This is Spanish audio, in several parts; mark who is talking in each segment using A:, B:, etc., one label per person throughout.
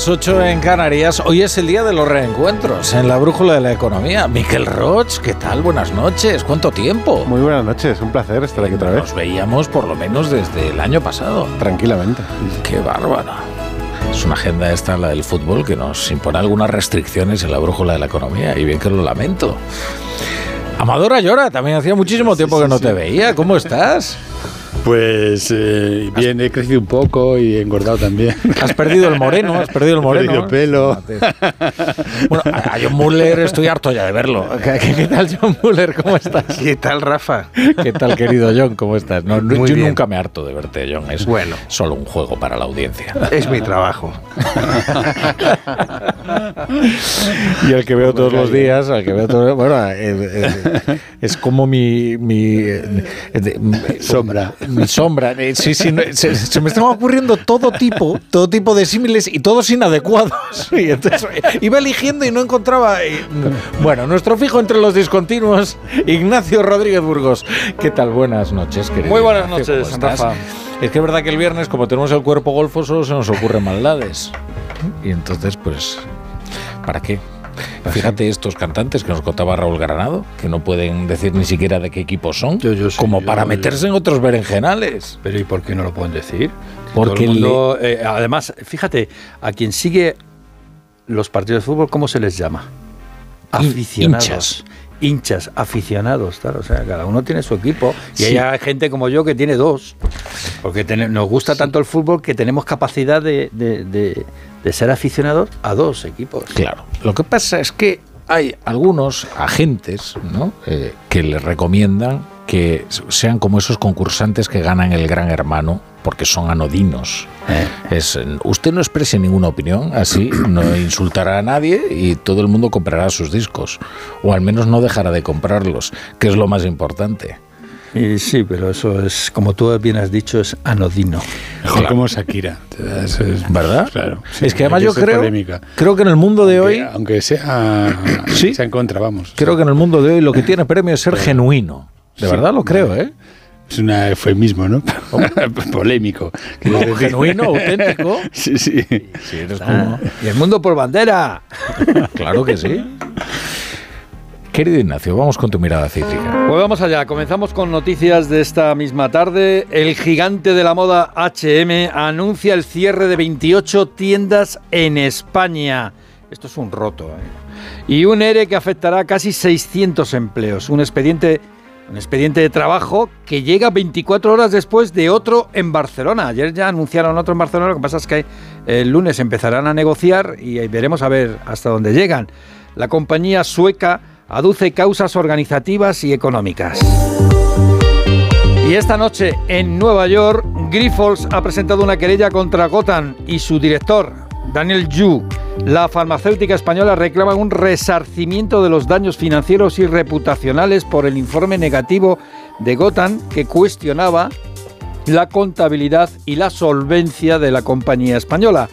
A: Las 8 en Canarias. Hoy es el día de los reencuentros en la brújula de la economía. Miquel Roch, ¿qué tal? Buenas noches. ¿Cuánto tiempo?
B: Muy buenas noches, un placer estar aquí otra vez.
A: Nos veíamos por lo menos desde el año pasado.
B: Tranquilamente.
A: Qué bárbara. Es una agenda esta, la del fútbol, que nos impone algunas restricciones en la brújula de la economía. Y bien que lo lamento. Amadora llora, también hacía muchísimo tiempo
B: sí,
A: que no
B: sí.
A: te veía. ¿Cómo estás?
B: Pues eh, bien, he crecido un poco y he engordado también.
A: Has perdido el moreno, has perdido el
B: He
A: moreno.
B: perdido pelo.
A: Bueno, a John Muller estoy harto ya de verlo. ¿Qué, tal, John Muller? ¿Cómo estás?
C: ¿Qué tal, Rafa?
A: ¿Qué tal, querido John? ¿Cómo estás? No,
C: Muy
A: yo
C: bien.
A: nunca me harto de verte, John. Es
C: Bueno.
A: solo un juego para la audiencia.
C: Es mi trabajo.
A: Y el que veo todos los días, al que veo todos bueno, eh, eh, es como mi, mi, eh,
B: Sombra.
A: Mi sombra. Eh, Sí, sí, no, se, se me están ocurriendo todo tipo, todo tipo de símiles y todos inadecuados. Y entonces iba eligiendo y no encontraba. eh, Bueno, nuestro fijo entre los discontinuos, Ignacio Rodríguez Burgos. ¿Qué tal? Buenas noches, querido.
D: Muy buenas noches. Rafa.
A: Es que es verdad que el viernes, como tenemos el cuerpo golfo, solo se nos ocurren maldades. Y entonces, pues, ¿para qué? Fíjate estos cantantes que nos contaba Raúl Granado, que no pueden decir ni siquiera de qué equipo son,
B: Yo- yo sí,
A: como
B: yo-
A: para meterse en otros berenjenales.
B: Pero ¿y por qué no lo pueden decir?
A: Porque
B: mundo, eh, además, fíjate, a quien sigue los partidos de fútbol, ¿cómo se les llama? Aficionados.
A: hinchas.
B: Hinchas, aficionados, claro. O sea, cada uno tiene su equipo. Y
A: Sí.
B: hay gente como yo que tiene dos. Porque nos gusta tanto el fútbol que tenemos capacidad de, de- de- de ser aficionados a dos equipos.
A: Claro. Lo que pasa es que hay algunos agentes ¿no? Eh, que le recomiendan que sean como esos concursantes que ganan el Gran Hermano porque son anodinos.
B: Eh.
A: Es, usted no exprese ninguna opinión, así no insultará a nadie y todo el mundo comprará sus discos. O al menos no dejará de comprarlos, que es lo más importante.
B: Y sí, pero eso es, como tú bien has dicho, es anodino.
E: Mejor como Shakira. Eso es-
A: ¿Verdad?
E: Claro. sí,
A: es que además yo creo,
E: polémica.
A: creo que en el mundo de
E: Aunque-
A: hoy,
E: Aunque sea,
A: Sí.
E: sea en contra, vamos.
A: creo que en el mundo de hoy lo que tiene premio es ser genuino. De
E: Sí.
A: verdad lo creo, ¿eh?
E: Es un eufemismo, ¿no? Polémico. Decir.
A: genuino, auténtico.
E: Sí, sí.
A: Si eres
B: Ah,
A: como-
B: y el mundo por bandera.
A: Claro que sí. Querido Ignacio, vamos con tu mirada cítrica.
B: Pues vamos allá, comenzamos con noticias de esta misma tarde. El gigante de la moda HM anuncia el cierre de 28 tiendas en España. Esto es un roto. ¿eh? Y un ERE que afectará a casi 600 empleos. Un expediente, un expediente de trabajo que llega 24 horas después de otro en Barcelona. Ayer ya anunciaron otro en Barcelona, lo que pasa es que el lunes empezarán a negociar y veremos a ver hasta dónde llegan. La compañía sueca aduce causas organizativas y económicas. Y esta noche en Nueva York, Grifols ha presentado una querella contra Gotham y su director, Daniel Yu. La farmacéutica española reclama un resarcimiento de los daños financieros y reputacionales por el informe negativo de Gotham que cuestionaba la contabilidad y la solvencia de la compañía española.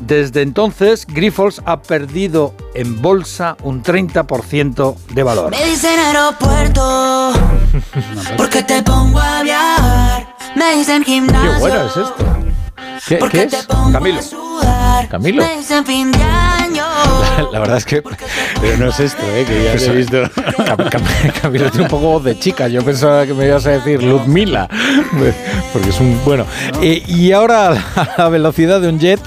B: Desde entonces, Grifols ha perdido en bolsa un 30% de valor.
F: Me dicen aeropuerto porque te pongo a viajar. Me dicen gimnasio.
A: Qué bueno es esto. ¿Qué,
F: Porque
A: qué
F: te
A: es?
F: pongo
B: Camilo.
A: Camilo. La verdad es que
E: Pero no es esto, ¿eh? Que ya
A: Pues,
E: he visto.
A: Cam- Cam- Camilo tiene un poco voz de chica. Yo pensaba que me ibas a decir Ludmila. Porque es un. Bueno. Eh, y ahora, a la velocidad de un jet,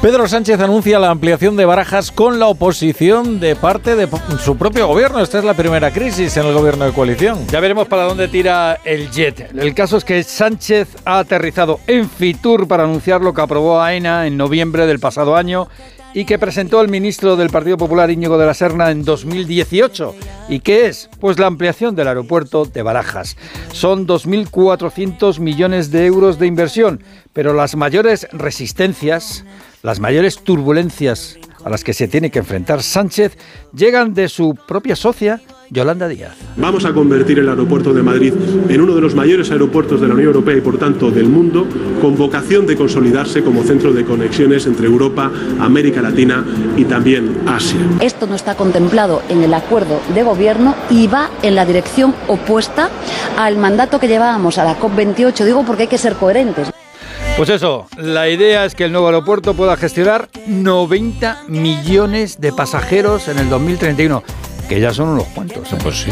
A: Pedro Sánchez anuncia la ampliación de barajas con la oposición de parte de su propio gobierno. Esta es la primera crisis en el gobierno de coalición.
B: Ya veremos para dónde tira el jet. El caso es que Sánchez ha aterrizado en Fitur para anunciar lo que aprobó AENA en noviembre del pasado año y que presentó el ministro del Partido Popular Íñigo de la Serna en 2018. ¿Y qué es? Pues la ampliación del aeropuerto de Barajas. Son 2.400 millones de euros de inversión, pero las mayores resistencias, las mayores turbulencias a las que se tiene que enfrentar Sánchez llegan de su propia socia, Yolanda Díaz.
D: Vamos a convertir el aeropuerto de Madrid en uno de los mayores aeropuertos de la Unión Europea y por tanto del mundo, con vocación de consolidarse como centro de conexiones entre Europa, América Latina y también Asia.
G: Esto no está contemplado en el acuerdo de gobierno y va en la dirección opuesta al mandato que llevábamos a la COP28. Digo porque hay que ser coherentes.
B: Pues eso, la idea es que el nuevo aeropuerto pueda gestionar 90 millones de pasajeros en el 2031 que ya son unos cuantos. ¿eh?
A: Pues sí.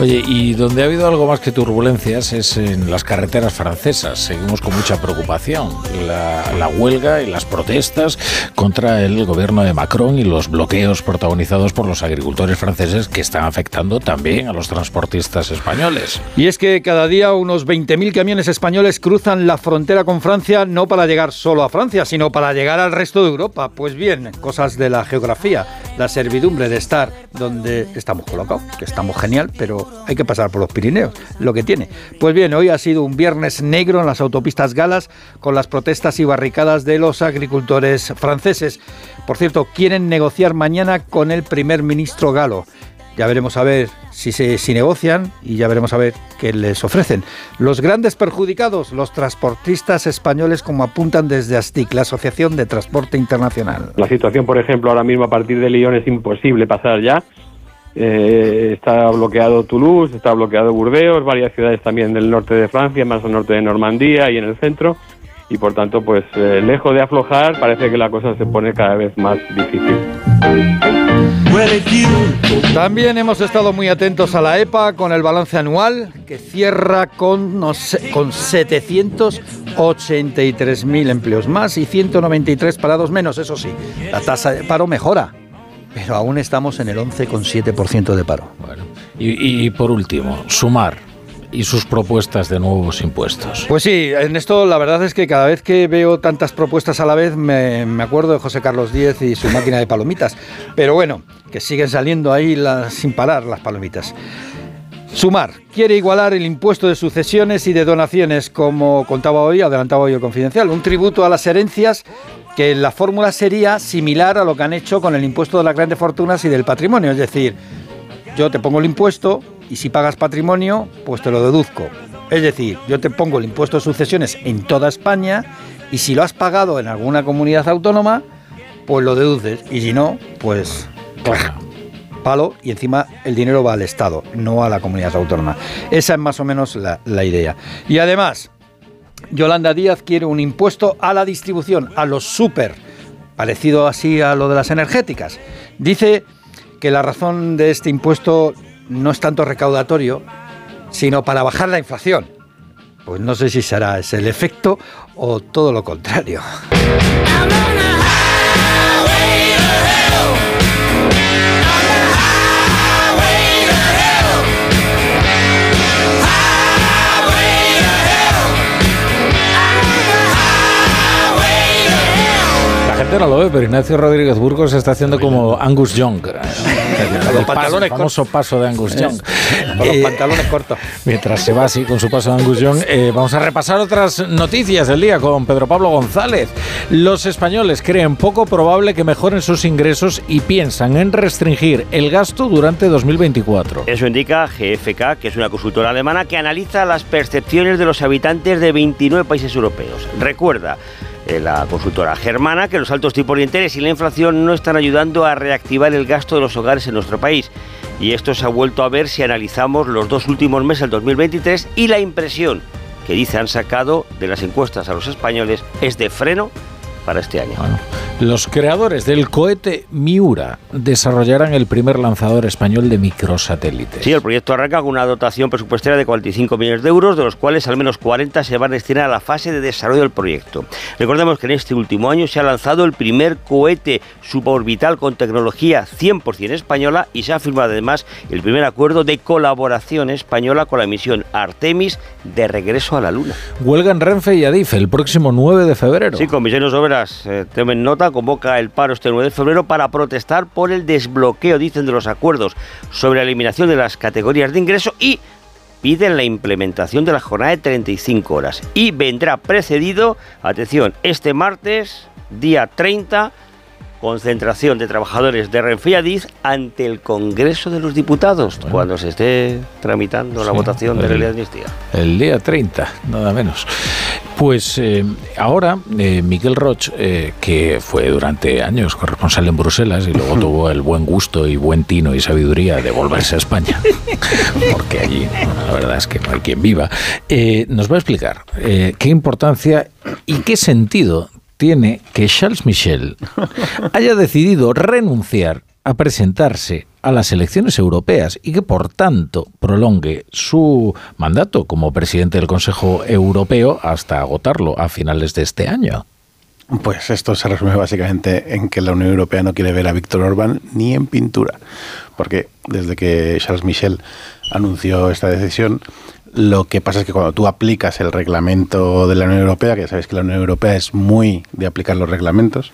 A: Oye, y donde ha habido algo más que turbulencias es en las carreteras francesas. Seguimos con mucha preocupación. La, la, huelga y las protestas contra el gobierno de Macron y los bloqueos protagonizados por los agricultores franceses que están afectando también a los transportistas españoles.
B: Y es que cada día unos 20.000 camiones españoles cruzan la frontera con Francia no para llegar solo a Francia, sino para llegar al resto de Europa. Pues bien, cosas de la geografía, la servidumbre de estar donde estamos colocados, que estamos genial, pero hay que pasar por los Pirineos, lo que tiene. Pues bien, hoy ha sido un viernes negro en las autopistas galas con las protestas y barricadas de los agricultores franceses. Por cierto, quieren negociar mañana con el primer ministro galo. Ya veremos a ver si, se, si negocian y ya veremos a ver qué les ofrecen. Los grandes perjudicados, los transportistas españoles, como apuntan desde ASTIC, la Asociación de Transporte Internacional.
H: La situación, por ejemplo, ahora mismo a partir de Lyon es imposible pasar ya. Eh, está bloqueado Toulouse, está bloqueado Burdeos, varias ciudades también del norte de Francia, más al norte de Normandía y en el centro. Y por tanto, pues eh, lejos de aflojar, parece que la cosa se pone cada vez más difícil.
B: También hemos estado muy atentos a la EPA con el balance anual que cierra con, no sé, con 783.000 empleos más y 193 parados menos. Eso sí, la tasa de paro mejora pero aún estamos en el 11,7% de paro.
A: Bueno, y, y, por último, sumar y sus propuestas de nuevos impuestos.
B: Pues sí, en esto la verdad es que cada vez que veo tantas propuestas a la vez me, me acuerdo de José Carlos Díez y su máquina de palomitas. Pero bueno, que siguen saliendo ahí las, sin parar las palomitas. Sumar quiere igualar el impuesto de sucesiones y de donaciones, como contaba hoy, adelantaba hoy el confidencial, un tributo a las herencias que la fórmula sería similar a lo que han hecho con el impuesto de las grandes fortunas y del patrimonio. Es decir, yo te pongo el impuesto y si pagas patrimonio, pues te lo deduzco. Es decir, yo te pongo el impuesto de sucesiones en toda España y si lo has pagado en alguna comunidad autónoma, pues lo deduces. Y si no, pues palo y encima el dinero va al Estado, no a la comunidad autónoma. Esa es más o menos la, la idea. Y además, Yolanda Díaz quiere un impuesto a la distribución, a los super, parecido así a lo de las energéticas. Dice que la razón de este impuesto no es tanto recaudatorio, sino para bajar la inflación. Pues no sé si será ese el efecto o todo lo contrario.
A: Lo ve, pero Ignacio Rodríguez Burgos está haciendo como Angus Young.
B: los pantalones
A: el famoso paso de Angus Young.
B: Con los pantalones cortos.
A: Mientras se va así con su paso de Angus Young, eh, vamos a repasar otras noticias del día con Pedro Pablo González. Los españoles creen poco probable que mejoren sus ingresos y piensan en restringir el gasto durante 2024.
I: Eso indica GFK, que es una consultora alemana que analiza las percepciones de los habitantes de 29 países europeos. Recuerda, la consultora germana que los altos tipos de interés y la inflación no están ayudando a reactivar el gasto de los hogares en nuestro país. Y esto se ha vuelto a ver si analizamos los dos últimos meses del 2023 y la impresión que dice han sacado de las encuestas a los españoles es de freno para este año.
A: Bueno, los creadores del cohete Miura desarrollarán el primer lanzador español de microsatélites.
I: Sí, el proyecto arranca con una dotación presupuestaria de 45 millones de euros, de los cuales al menos 40 se van a destinar a la fase de desarrollo del proyecto. Recordemos que en este último año se ha lanzado el primer cohete suborbital con tecnología 100% española y se ha firmado además el primer acuerdo de colaboración española con la misión Artemis de regreso a la Luna.
A: Huelga en Renfe y Adif el próximo 9 de febrero.
I: Sí, comisiones obras eh, tomen nota, convoca el paro este 9 de febrero para protestar por el desbloqueo, dicen, de los acuerdos sobre la eliminación de las categorías de ingreso y piden la implementación de la jornada de 35 horas. Y vendrá precedido, atención, este martes, día 30, concentración de trabajadores de Adif ante el Congreso de los Diputados cuando se esté tramitando la votación de la ley de amnistía.
A: El día 30, nada menos. Pues eh, ahora eh, Miguel Roch, eh, que fue durante años corresponsal en Bruselas y luego tuvo el buen gusto y buen tino y sabiduría de volverse a España, porque allí bueno, la verdad es que no hay quien viva, eh, nos va a explicar qué importancia y qué sentido tiene que Charles Michel haya decidido renunciar a presentarse a las elecciones europeas y que por tanto prolongue su mandato como presidente del Consejo Europeo hasta agotarlo a finales de este año.
C: Pues esto se resume básicamente en que la Unión Europea no quiere ver a Víctor Orbán ni en pintura, porque desde que Charles Michel anunció esta decisión, lo que pasa es que cuando tú aplicas el reglamento de la Unión Europea, que ya sabéis que la Unión Europea es muy de aplicar los reglamentos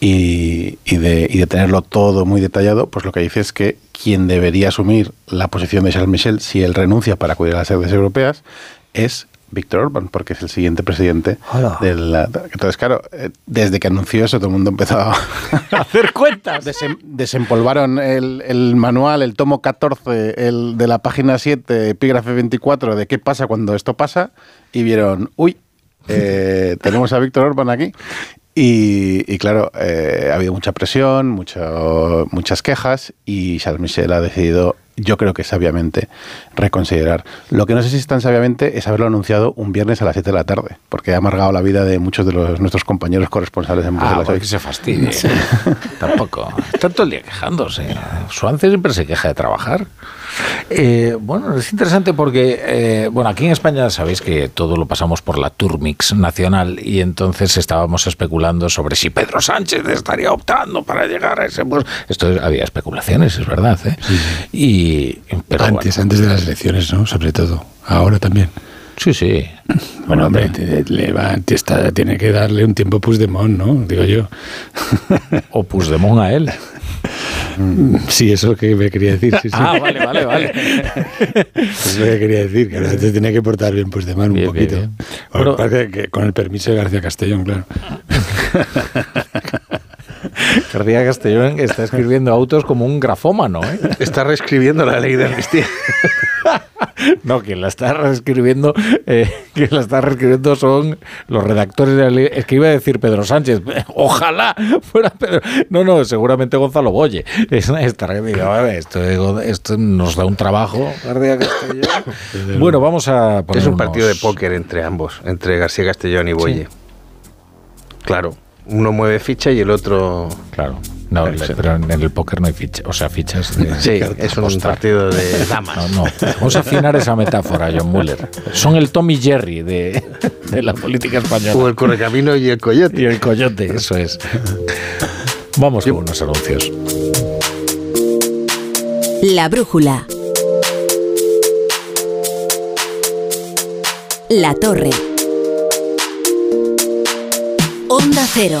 C: y, y de, y de tenerlo todo muy detallado, pues lo que dice es que quien debería asumir la posición de Charles Michel si él renuncia para acudir a las sedes europeas es Víctor Orbán, porque es el siguiente presidente de la... Entonces, claro, eh, desde que anunció eso, todo el mundo empezó a
A: hacer cuentas.
C: desempolvaron el, el manual, el tomo 14, el de la página 7, epígrafe 24, de qué pasa cuando esto pasa, y vieron, uy, eh, tenemos a Víctor Orbán aquí. Y, y claro, eh, ha habido mucha presión, mucho, muchas quejas, y Charles Michel ha decidido, yo creo que sabiamente, reconsiderar. Lo que no sé si es tan sabiamente es haberlo anunciado un viernes a las 7 de la tarde, porque ha amargado la vida de muchos de los, nuestros compañeros corresponsales en
A: Ah,
C: Bruselas hoy.
A: porque se fastidie. Tampoco. Está todo el día quejándose. Suance siempre se queja de trabajar. Eh, bueno, es interesante porque, eh, bueno, aquí en España sabéis que todo lo pasamos por la Turmix nacional y entonces estábamos especulando sobre si Pedro Sánchez estaría optando para llegar a ese puesto. Esto es- había especulaciones, es verdad. ¿eh? Y, pero
E: antes,
A: bueno.
E: antes de las elecciones, ¿no? Sobre todo. Ahora también.
A: Sí, sí.
E: Bueno, hombre, te- le va- te está- tiene que darle un tiempo Puigdemont, ¿no? Digo yo.
A: O Puigdemont a él.
E: Sí, eso es lo que me quería decir. Sí, sí.
A: Ah, vale, vale, vale.
E: Es lo que quería decir, que te tiene que portar bien un poquito.
A: bien, bien.
E: Bueno,
A: Bueno,
E: parece que con el permiso de García Castellón, claro.
A: García Castellón está escribiendo autos como un grafómano, ¿eh?
C: Está reescribiendo la ley de amnistía.
A: No, quien la está reescribiendo, eh, quien la está reescribiendo son los redactores de la ley. Es que iba a decir Pedro Sánchez. Ojalá fuera Pedro. No, no, seguramente Gonzalo Boye. Es, ver, esto, esto nos da un trabajo. García Castellón. Bueno, vamos a poner
C: Es un
A: unos-
C: partido de póker entre ambos, entre García Castellón y Boye. Claro, uno mueve ficha y el otro...
A: Claro. No, pero en el póker no hay fichas, o sea, fichas de
C: Sí, es un
A: apostar.
C: partido de damas.
A: No, no. Vamos a afinar esa metáfora, John Muller. Son el Tommy Jerry de, de la política española.
C: O el correcamino y el coyote.
A: Y el coyote, eso es. Vamos con unos anuncios.
J: La brújula. La torre. Onda cero.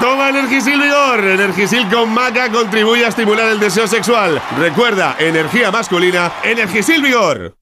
K: Toma Energisil Vigor. Energisil con maca contribuye a estimular el deseo sexual. Recuerda, energía masculina, Energisil Vigor.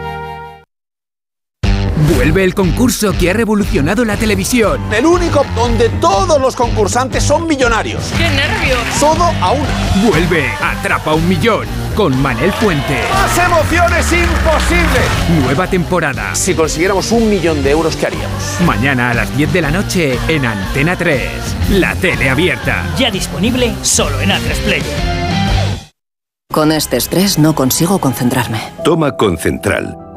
L: Vuelve el concurso que ha revolucionado la televisión.
M: El único donde todos los concursantes son millonarios.
L: ¡Qué nervios!
M: Todo a una.
L: Vuelve Atrapa un Millón con Manel Fuente.
M: ¡Más emociones imposibles!
L: Nueva temporada.
M: Si consiguiéramos un millón de euros, ¿qué haríamos?
L: Mañana a las 10 de la noche en Antena 3. La tele abierta.
N: Ya disponible solo en A3 Player.
O: Con este estrés no consigo concentrarme.
P: Toma Concentral.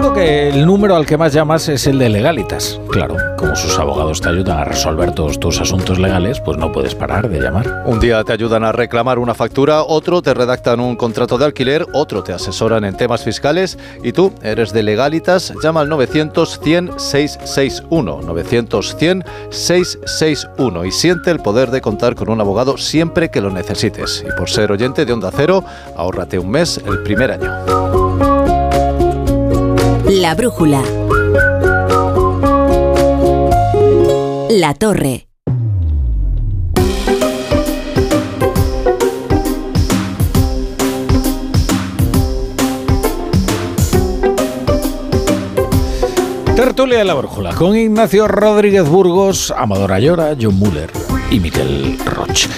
A: Seguro que el número al que más llamas es el de legalitas. Claro, como sus abogados te ayudan a resolver todos tus asuntos legales, pues no puedes parar de llamar.
Q: Un día te ayudan a reclamar una factura, otro te redactan un contrato de alquiler, otro te asesoran en temas fiscales y tú eres de legalitas, llama al 900 100 661 900 100 661 y siente el poder de contar con un abogado siempre que lo necesites. Y por ser oyente de Onda Cero, ahórrate un mes el primer año.
J: La brújula. La torre.
A: Tertulia de la Brújula con Ignacio Rodríguez Burgos, Amador Ayora, John Muller y Miquel Roch.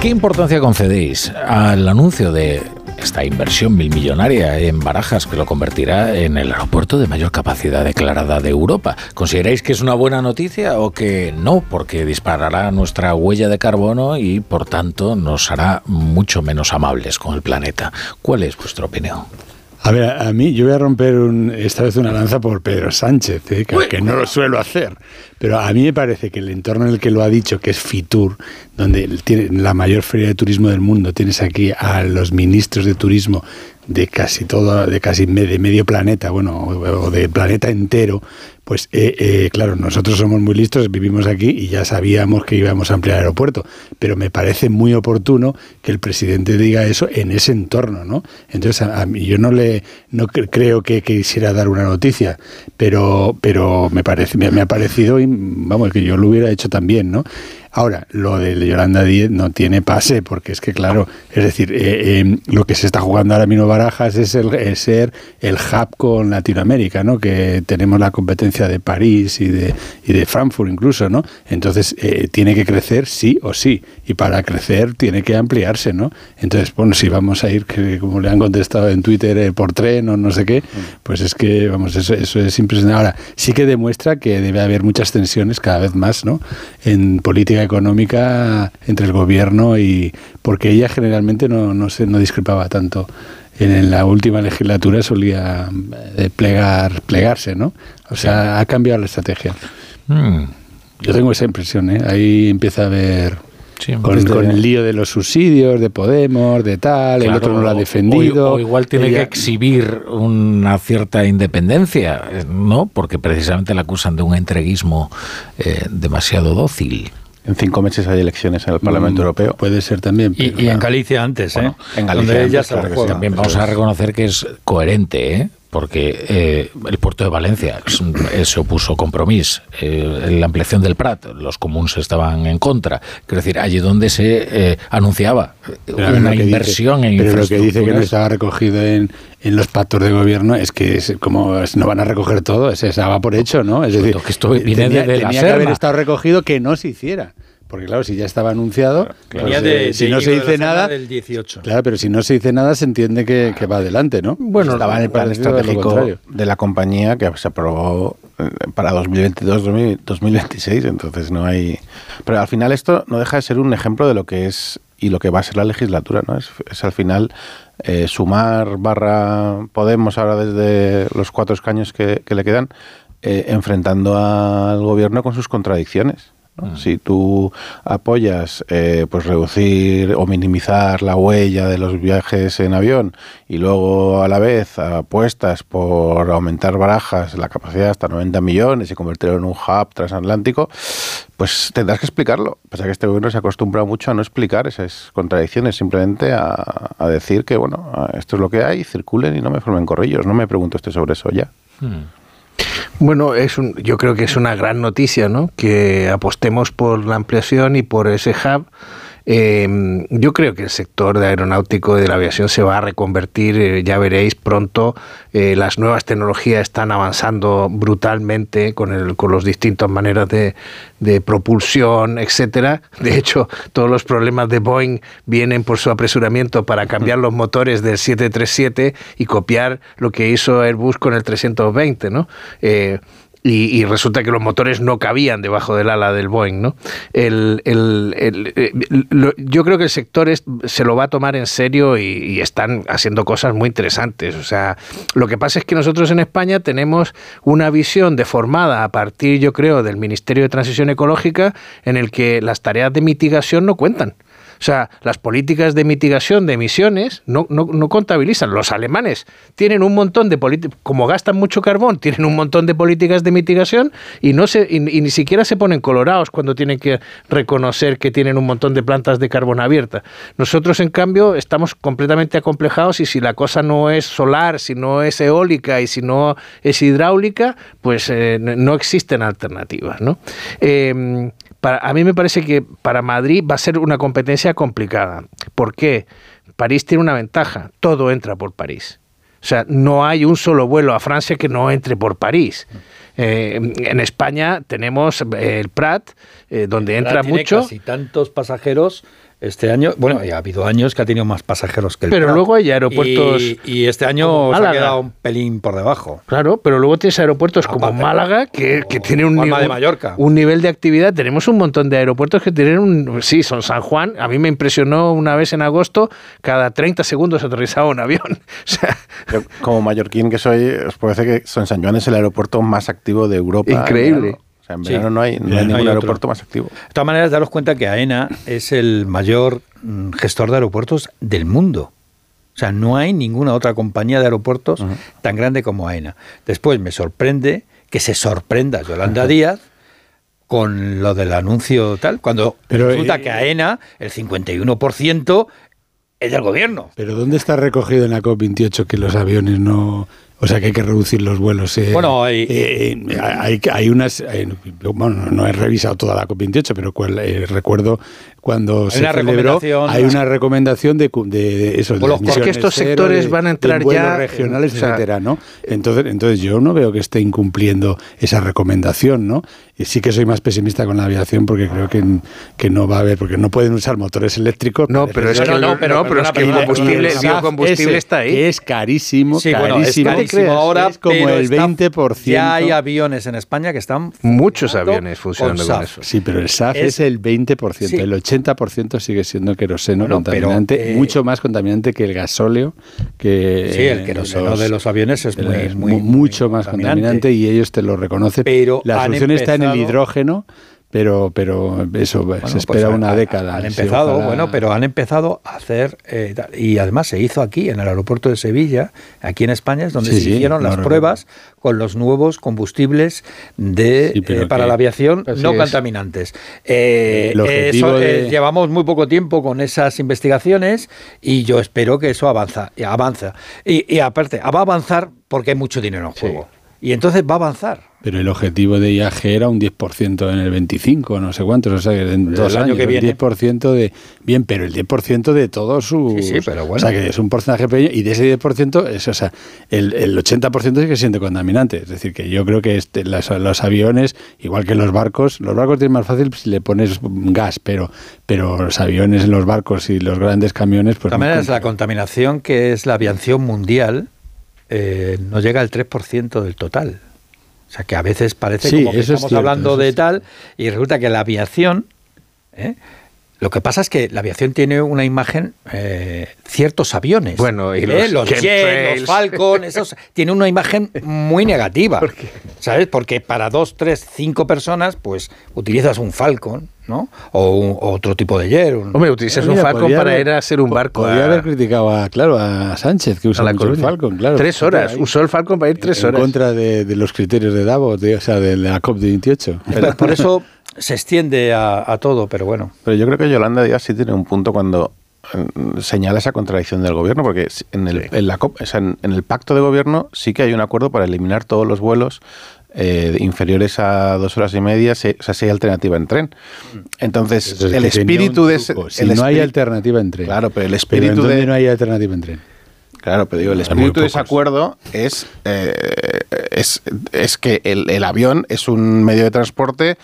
A: ¿Qué importancia concedéis al anuncio de esta inversión milmillonaria en Barajas que lo convertirá en el aeropuerto de mayor capacidad declarada de Europa? ¿Consideráis que es una buena noticia o que no? Porque disparará nuestra huella de carbono y por tanto nos hará mucho menos amables con el planeta. ¿Cuál es vuestra opinión?
E: A ver, a mí yo voy a romper un- esta vez una lanza por Pedro Sánchez, ¿eh? que, que no lo suelo hacer, pero a mí me parece que el entorno en el que lo ha dicho, que es Fitur, donde tiene la mayor feria de turismo del mundo, tienes aquí a los ministros de turismo de casi todo, de casi de medio planeta, bueno, o, de planeta entero, pues eh, eh, claro, nosotros somos muy listos, vivimos aquí y ya sabíamos que íbamos a ampliar el aeropuerto, pero me parece muy oportuno que el presidente diga eso en ese entorno, ¿no? Entonces, a, yo no le no cre- creo que, que quisiera dar una noticia, pero pero me parece me, me ha parecido, y, vamos, que yo lo hubiera hecho también, ¿no? Ahora, lo de Yolanda Díez no tiene pase, porque es que, claro, es decir, eh, eh, lo que se está jugando ahora mismo Barajas es, el, es ser el hub con Latinoamérica, ¿no? Que tenemos la competencia de París y de, y de Frankfurt incluso, ¿no? Entonces, eh, tiene que crecer sí o sí, y para crecer tiene que ampliarse, ¿no? Entonces, bueno, si vamos a ir, que como le han contestado en Twitter, eh, por tren o no sé qué, pues es que, vamos, eso, eso es impresionante. Ahora, sí que demuestra que debe haber muchas tensiones cada vez más, ¿no? En política económica entre el gobierno y porque ella generalmente no, no, se, no discrepaba tanto. En la última legislatura solía eh, plegar, plegarse, ¿no? O sea, ha cambiado la estrategia.
A: Mm.
E: Yo tengo esa impresión, ¿eh? Ahí empieza a haber... con, el lío de los subsidios, de Podemos, de tal, el otro no lo ha defendido.
A: O, o igual tiene
E: ella-
A: que exhibir una cierta independencia, eh, ¿no? Porque precisamente la acusan de un entreguismo eh, demasiado dócil.
C: En cinco meses hay elecciones en el Parlamento
E: Mm,
C: Europeo.
E: Puede ser también.
B: Y, y en Galicia antes, ¿eh?
C: en Galicia
B: Donde
C: antes,
B: se la
C: claro que sí.
B: juega.
A: También vamos a reconocer que es coherente, ¿eh? Porque eh, el puerto de Valencia eh, se opuso Compromís, eh, la ampliación del Prat, los comunes estaban en contra. Quiero decir, allí donde se eh, anunciaba eh,
E: Pero
A: una inversión
E: dice,
A: en
E: Pero lo que dice que no estaba recogido en, en los pactos de gobierno es que es como es- no van a recoger todo, se daba por hecho, ¿no? Es decir,
A: que esto viene
E: tenía,
A: de- de la
E: tenía que haber estado recogido que no se hiciera. Porque claro, si ya estaba anunciado, pues, eh, si
B: de
E: no se
B: de
E: dice nada,
B: del 18.
E: claro, pero si no se dice nada se entiende que, que va adelante, ¿no?
C: Bueno, estaba en el plan estratégico de la compañía que se aprobó eh, para 2022-2026, entonces no hay... Pero al final esto no deja de ser un ejemplo de lo que es y lo que va a ser la legislatura, ¿no? Es, es al final eh, sumar barra Podemos ahora desde los cuatro escaños que, que le quedan, eh, enfrentando al gobierno con sus contradicciones. ¿No? Si tú apoyas eh, pues reducir o minimizar la huella de los viajes en avión y luego a la vez apuestas por aumentar barajas la capacidad hasta 90 millones y convertirlo en un hub transatlántico, pues tendrás que explicarlo. Pasa que este gobierno se ha acostumbrado mucho a no explicar esas contradicciones, simplemente a, a decir que bueno, esto es lo que hay, circulen y no me formen corrillos, no me pregunto usted sobre eso ya.
A: Hmm.
R: Bueno, es un, yo creo que es una gran noticia, ¿no? Que apostemos por la ampliación y por ese hub. Eh, yo creo que el sector de aeronáutico y de la aviación se va a reconvertir, eh, ya veréis pronto, eh, las nuevas tecnologías están avanzando brutalmente con, el, con las distintas maneras de, de propulsión, etcétera. De hecho, todos los problemas de Boeing vienen por su apresuramiento para cambiar los motores del 737 y copiar lo que hizo Airbus con el 320, ¿no? Y, y resulta que los motores no cabían debajo del ala del Boeing, ¿no? El, eh, yo creo que el sector se lo va a tomar en serio y, y están haciendo cosas muy interesantes. O sea, lo que pasa es que nosotros en España tenemos una visión deformada a partir, yo creo, del Ministerio de Transición Ecológica, en el que las tareas de mitigación no cuentan. O sea, las políticas de mitigación de emisiones no, no, no contabilizan. Los alemanes tienen un montón de políticas, como gastan mucho carbón, tienen un montón de políticas de mitigación y, no se, y, ni siquiera se ponen colorados cuando tienen que reconocer que tienen un montón de plantas de carbón abierta. Nosotros, en cambio, estamos completamente acomplejados y si la cosa no es solar, si no es eólica y si no es hidráulica, pues eh, no existen alternativas. ¿no? Eh, para, a mí me parece que para Madrid va a ser una competencia complicada. ¿Por qué? París tiene una ventaja, todo entra por París. O sea, no hay un solo vuelo a Francia que no entre por París. Eh, en España tenemos eh, el Prat, eh, donde entra
B: tiene mucho. Casi tantos pasajeros este año. Bueno, ya ha habido años que ha tenido más pasajeros que el
R: Pero
B: Prat.
R: luego hay aeropuertos
B: Y, y este año se ha quedado un pelín por debajo.
R: Claro, pero luego tienes aeropuertos como Málaga, que, que tiene un
B: Palma de
R: nivel,
B: Mallorca.
R: un nivel de actividad. Tenemos un montón de aeropuertos que tienen un... Sí, son San Juan. A mí me impresionó una vez en agosto, cada 30 segundos aterrizaba un avión. O sea,
C: Yo, como mallorquín que soy, os decir que San San Juan es el aeropuerto más activo de Europa.
R: Increíble.
C: Sea, en
B: Sí.
C: verano no hay, no ningún aeropuerto más activo.
B: De todas maneras, daros cuenta que AENA es el mayor mm, gestor de aeropuertos del mundo. O sea, no hay ninguna otra compañía de aeropuertos tan grande como AENA. Después me sorprende que se sorprenda Yolanda Díaz con lo del anuncio tal, cuando
E: Pero,
B: resulta
E: eh,
B: que AENA, el 51%, es del gobierno.
E: Pero ¿dónde está recogido en la COP28 que los aviones no... O sea, que hay que reducir los vuelos. eh?
B: Bueno, hay-
E: Eh, hay, hay unas... eh, bueno, no he revisado toda la COP28, pero cual- eh, recuerdo cuando
B: Hay
E: se
B: una
E: celebró,
B: recomendación,
E: hay una recomendación de, cu- de, de eso, de
B: Vuelos
E: emisiones
R: Porque estos
E: cero,
R: sectores
E: de-
R: van a
E: de
R: entrar ya,
E: regionales,
R: o sea,
E: etcétera, ¿no? Entonces, entonces yo no veo que esté incumpliendo esa recomendación, ¿no? Y sí que soy más pesimista con la aviación porque creo que, que no va a haber, porque no pueden usar motores eléctricos.
R: No, pero es que, no, pero, pero es que el combustible, el biocombustible está ahí.
E: Que es carísimo,
B: Sí, bueno, es
E: carísimo.
B: Carísimo ahora,
E: es como
B: pero
E: el
B: está-
E: 20%.
B: Ya hay aviones en España que están
R: Muchos aviones funcionando con eso.
E: Sí, pero el SAF
B: Es-
E: es, el 20%,
B: Sí.
E: el 80% sigue siendo queroseno
B: Bueno, pero,
E: contaminante,
B: eh,
E: mucho más contaminante que el gasóleo, que
B: Sí, el queroseno de los aviones es muy- muy-
E: mu- mucho
B: muy
E: más
B: contaminante.
E: contaminante y ellos te lo reconocen.
B: Pero
E: la solución está en el hidrógeno, pero pero eso
B: Bueno,
E: se espera
B: pues,
E: una
B: ha-
E: década.
B: Han empezado,
E: ojalá-
B: bueno, pero han empezado a hacer, eh, y además se hizo aquí, en el aeropuerto de Sevilla, aquí en España, es donde
E: Sí,
B: se
E: sí,
B: hicieron
E: no
B: las
E: recuerdo.
B: pruebas con los nuevos combustibles de,
E: Sí,
B: eh, para
E: que-
B: la aviación
R: Así
B: no
R: es.
B: contaminantes. Eh, eso, eh,
E: de-
B: llevamos muy poco tiempo con esas investigaciones y yo espero que eso avanza, y avanza. Y, y aparte, va a avanzar porque hay mucho dinero en juego. Y entonces va a avanzar.
E: Pero el objetivo de IAG era un 10% en el 25, no sé cuántos, o sea, que en
B: El
E: dos
B: año
E: años,
B: que
E: el
B: viene.
E: 10% de... Bien, pero el 10% de todos sus...
B: Sí, sí, pero bueno.
E: O sea, que es un porcentaje pequeño y de ese 10%, es, o sea, el, el 80% sigue siendo contaminante. Es decir, que yo creo que este, las- los aviones, igual que los barcos, los barcos tienen más fácil si le pones gas, pero, pero los aviones, los barcos y los grandes camiones... Pues muy
B: maneras, la contaminación que es la aviación mundial eh, no llega al 3% del total. O sea que a veces parece
E: Sí,
B: como que
E: es
B: estamos
E: cierto,
B: hablando de
E: es
B: tal y resulta que la aviación... ¿eh? Lo que pasa es que la aviación tiene una imagen, eh, ciertos aviones.
R: Bueno, y
B: ¿eh?
R: los
B: los Jet,
R: chemtrails.
B: los Falcon, esos, tiene una imagen muy negativa. ¿Sabes? Porque para dos, tres, cinco personas, pues utilizas un Falcon, ¿no? O un- otro tipo de jet. un-
R: Hombre, utilizas un
E: Mira,
R: Falcon para
E: haber-
R: ir a hacer un barco.
E: Podría
R: a-
E: haber criticado a, claro, a Sánchez, que usa
R: a la
E: mucho el. Falcon, claro.
R: Tres horas.
E: Ahí.
R: Usó el Falcon para ir tres
E: en
R: horas.
E: contra de, de los criterios de Davos, de- o sea, de la COP28.
B: Por- Por eso se extiende a, a todo, pero bueno.
C: Pero yo creo que Yolanda Díaz sí tiene un punto cuando mm, señala esa contradicción del gobierno, porque en el, en la COP, o sea, en, en el pacto de gobierno sí que hay un acuerdo para eliminar todos los vuelos eh, inferiores a dos horas y media, se- o sea, si hay alternativa en tren. Entonces,
E: Eso es
C: el espíritu de ese-.
E: Si
C: el
E: no hay alternativa en tren.
C: Claro, pero el
E: Pero ¿en
C: espíritu
E: dónde
C: de
E: no hay alternativa en tren?
C: Claro, pero digo, el espíritu de ese acuerdo es, eh, es, es que el, el avión es un medio de transporte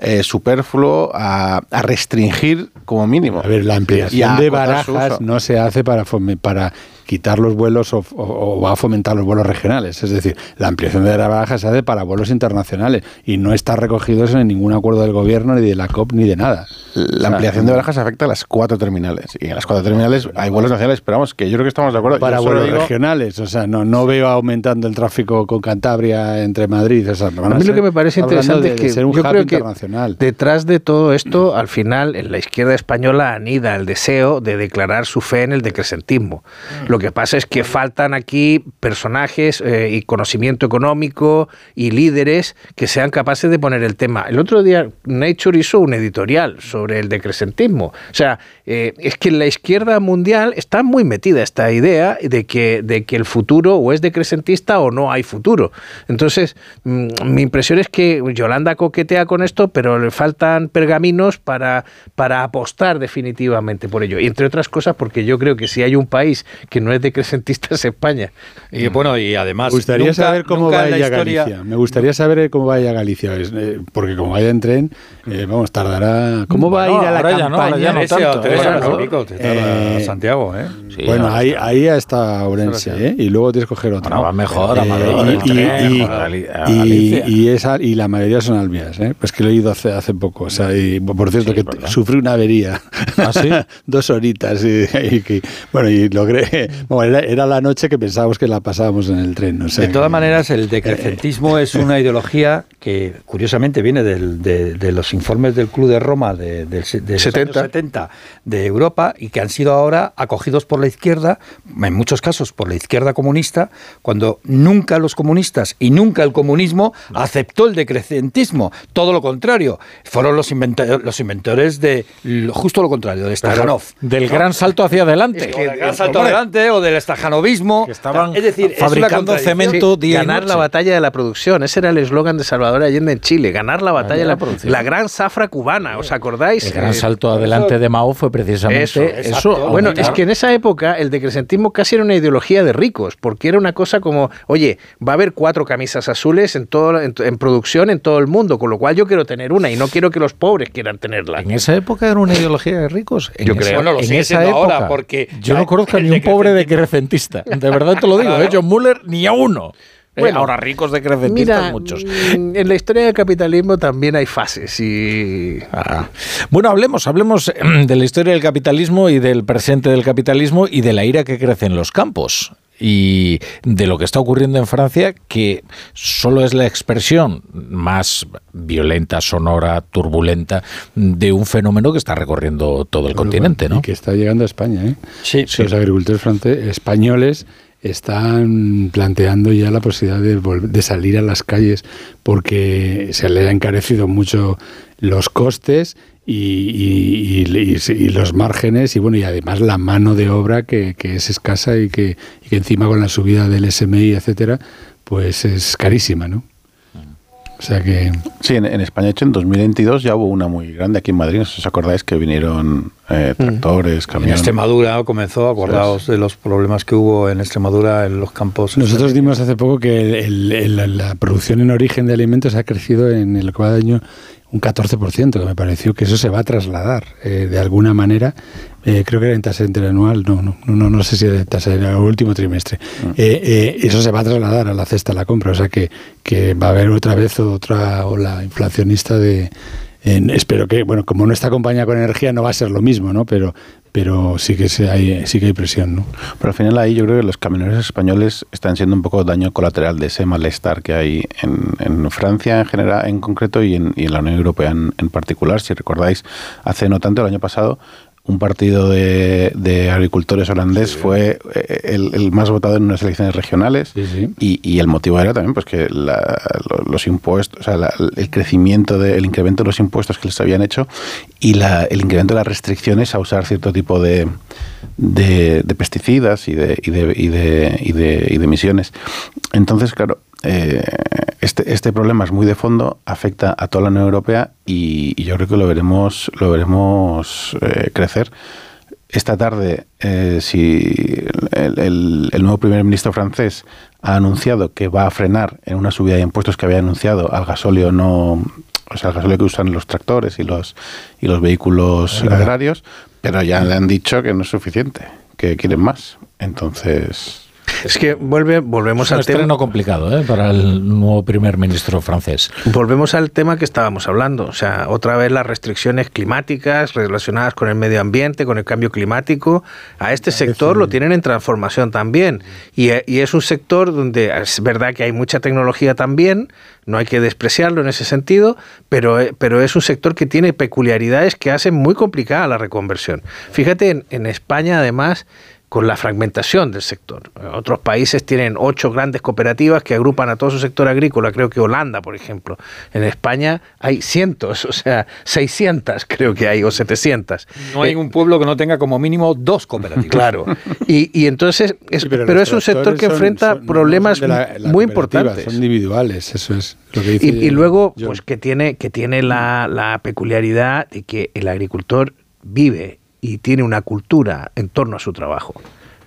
C: eh, superfluo a, a restringir como mínimo.
E: A ver, la
C: Y
E: ampliación de barajas no se hace para, para quitar los vuelos o, o- o va a fomentar los vuelos regionales. Es decir, la ampliación de barajas se hace para vuelos internacionales y no está recogido eso en ningún acuerdo del gobierno, ni de la COP, ni de nada.
C: La ampliación de barajas afecta a las cuatro terminales. Y en las cuatro terminales hay vuelos nacionales, pero vamos, que yo creo que estamos de acuerdo.
E: Para vuelos
C: digo-
E: regionales, o sea, no, no veo aumentando el tráfico con Cantabria entre Madrid. O sea, van
R: A mí lo que me parece interesante
E: de-
R: es
E: de
R: que
E: ser un
R: yo
E: hub
R: creo que
E: internacional.
R: detrás de todo esto, al final, en la izquierda española anida el deseo de declarar su fe en el decrecentismo. Lo que pasa es que faltan aquí personajes eh, y conocimiento económico y líderes que sean capaces de poner el tema. El otro día Nature hizo un editorial sobre el decrecentismo. O sea, eh, es que en la izquierda mundial está muy metida esta idea de que, de que el futuro o es decrecentista o no hay futuro. Entonces, mm, mi impresión es que Yolanda coquetea con esto, pero le faltan pergaminos para, para apostar definitivamente por ello. Y entre otras cosas, porque yo creo que si hay un país que no es decrecentista es España.
B: Y bueno, y además.
E: Me gustaría
B: nunca-
E: saber cómo va ella
B: historia-
E: Galicia. Me gustaría saber cómo va a ir a Galicia. eh, porque como vaya en tren, eh, vamos, tardará. ¿Cómo va a ir a la
B: ahora ya no,
E: campaña?
B: ahora ya no tanto, y
E: ¿no?
B: pico, a Santiago, ¿eh?
E: bueno, ahí, ahí está Orense, ¿eh? Y luego tienes que coger otro.
A: Bueno, va mejor, a
E: Eh,
A: Madrid,
E: y- y,
A: a a
E: y- y esa- y la mayoría son albias, ¿eh? Pues que lo he ido hace, hace poco. O sea, y, por cierto, que sufrí una avería.
A: ¿Ah, sí?
E: Dos horitas. Y, y que- bueno, y logré. Bueno, era, era la noche que pensábamos que la pasábamos en el tren. O sea,
B: de todas maneras, el
E: Eh,
B: decrecentismo es una ideología que curiosamente viene del- de, de los informes del Club de Roma de, se- de los
R: 70.
B: años 70 de Europa y que han sido ahora acogidos por la izquierda, en muchos casos por la izquierda comunista, cuando nunca los comunistas y nunca el comunismo aceptó el decrecentismo. Todo lo contrario, fueron los, inventa- los inventores de justo lo contrario, de Stakhanov.
A: Del gran salto hacia adelante.
B: Del gran salto adelante o del stajanovismo.
A: estaban
B: es decir, es
A: fabricando
B: contradicción.
A: cemento día y
R: ganar la batalla de la producción. Ese era el eslogan de Salvador Allende en Chile. Ganar la batalla de la,
A: producción.
R: la gran zafra cubana. ¿Os acordáis?
A: El gran
R: Eh,
A: salto adelante de Mao fue precisamente
R: Eso, bueno, es que en esa época el decrecentismo casi era una ideología de ricos, porque era una cosa como, oye, va a haber cuatro camisas azules en, todo, en, en producción en todo el mundo, con lo cual yo quiero tener una y no quiero que los pobres quieran tenerla.
A: En esa época era una ideología de ricos. En
R: Yo
A: esa-
R: creo.
B: Bueno, lo
A: en
B: sigue
A: esa
B: siendo
A: época.
B: ahora, porque
A: yo no conozco
B: el
A: ni un pobre decrecentista. De verdad te lo digo, ¿eh? John Muller ni a uno. Eh,
R: Bueno,
A: ahora ricos decrecentistas
R: Mira,
A: muchos.
R: mm, en la historia del capitalismo también hay fases y...
A: Ah. Bueno, hablemos, hablemos eh, de la historia del capitalismo y del presente del capitalismo y de la ira que crece en los campos y de lo que está ocurriendo en Francia, que solo es la expresión más violenta, sonora, turbulenta de un fenómeno que está recorriendo todo el continente, ¿no?
E: Y que está llegando a España, ¿eh?
B: Sí,
E: Los agricultores franceses, españoles están planteando ya la posibilidad de, salir a las calles porque se le ha encarecido mucho los costes y, y- y- y- y los márgenes y bueno y además la mano de obra que, que es escasa y que, y que encima con la subida del SMI etcétera pues es carísima no o sea que
C: Sí, en, en España, de hecho, en 2022 ya hubo una muy grande aquí en Madrid. No sé si os acordáis que vinieron eh, tractores,
B: En
C: camiones.
B: Extremadura comenzó, acordaos de los problemas que hubo en Extremadura en los campos.
E: Nosotros dimos hace poco que el- el- la- la producción en origen de alimentos ha crecido en el de año un 14%, que me pareció que eso se va a trasladar eh, de alguna manera. Eh, creo que era en tasa interanual, no, no, no, no sé si era en tasa era el último trimestre. Eh, eh, eso se va a trasladar a la cesta de la compra, o sea que, que va a haber otra vez otra ola inflacionista de... en- espero que, bueno, como no está acompañada con energía no va a ser lo mismo, ¿no? Pero, pero sí que se hay, sí que hay presión, ¿no?
C: Pero al final ahí yo creo que los camioneros españoles están siendo un poco daño colateral de ese malestar que hay en, en Francia en general, en concreto, y en, y en la Unión Europea en, en particular. Si recordáis, hace no tanto, el año pasado, un partido de, de agricultores holandés fue eh, el, el más votado en unas elecciones regionales. Y, y el motivo era también pues que la- lo- los impuestos, o sea, la- el crecimiento, de- el incremento de los impuestos que les habían hecho y la- el incremento de las restricciones a usar cierto tipo de, de, de pesticidas y de, y de, y de, y de- y de emisiones. Entonces, claro, eh, este, este problema es muy de fondo, afecta a toda la Unión Europea y, y yo creo que lo veremos, lo veremos eh, crecer. Esta tarde, eh, si el, el- el nuevo primer ministro francés ha anunciado que va a frenar en una subida de impuestos que había anunciado al gasóleo no, o sea, al gasóleo que usan los tractores y los y los vehículos agrarios, pero ya le han dicho que no es suficiente, que quieren más. Entonces,
R: Es que vuelve, volvemos
A: Es un
R: al tema.
A: complicado ¿eh? para el nuevo primer ministro francés.
R: Volvemos al tema que estábamos hablando, o sea, otra vez las restricciones climáticas relacionadas con el medio ambiente, con el cambio climático. A este sector lo tienen en transformación también. Y, y es un sector donde es verdad que hay mucha tecnología también, no hay que despreciarlo en ese sentido, pero, eh, pero es un sector que tiene peculiaridades que hacen muy complicada la reconversión. Fíjate, en, en España además con la fragmentación del sector. Otros países tienen ocho grandes cooperativas que agrupan a todo su sector agrícola, creo que Holanda, por ejemplo. En España hay cientos, o sea, 600 creo que hay, o 700.
B: No hay un pueblo que no tenga como mínimo dos cooperativas.
R: Claro. Y, y entonces, es-
E: pero
R: es un sector que
E: son-
R: enfrenta
E: son-
R: problemas
E: la- la
R: muy importantes.
E: Son individuales, eso es lo que dice.
R: Y, y luego, pues que tiene, que tiene la, la peculiaridad de que el agricultor vive y tiene una cultura en torno a su trabajo,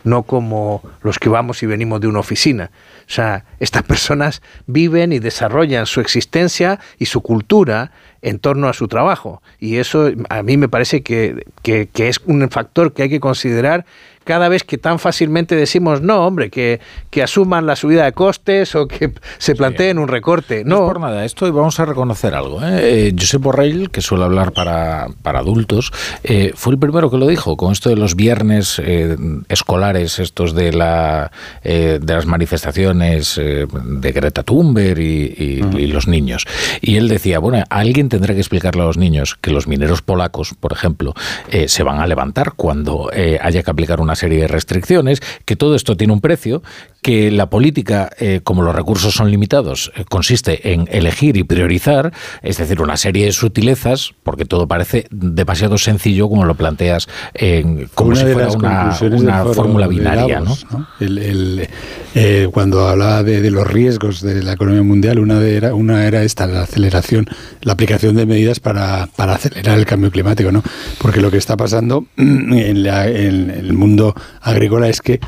R: no como los que vamos y venimos de una oficina. O sea, estas personas viven y desarrollan su existencia y su cultura en torno a su trabajo. Y eso a mí me parece que, que- que es un factor que hay que considerar cada vez que tan fácilmente decimos, no, hombre, que, que asuman la subida de costes o que se planteen un recorte.
A: No
R: No,
A: es por nada, esto y vamos a reconocer algo. ¿eh? Eh, Josep Borrell, que suele hablar para, para adultos, eh, fue el primero que lo dijo, con esto de los viernes eh, escolares, estos de, la, de las manifestaciones de Greta Thunberg y, y- y los niños. Y él decía, bueno, alguien tendrá que explicarle a los niños que los mineros polacos, por ejemplo, se van a levantar cuando haya que aplicar una serie de restricciones, que todo esto tiene un precio, que la política, eh, como los recursos son limitados, eh, consiste en elegir y priorizar, es decir, una serie de sutilezas, porque todo parece demasiado sencillo como lo planteas, en, como
E: Una
A: si fuera una, una fórmula binaria.
E: Davos,
A: ¿no?
E: ¿no? El- el, eh, cuando hablaba de, de los riesgos de la economía mundial, una, de era, una era esta, la aceleración, la aplicación de medidas para, para acelerar el cambio climático, ¿no? Porque lo que está pasando en, la- en el mundo agrícola es que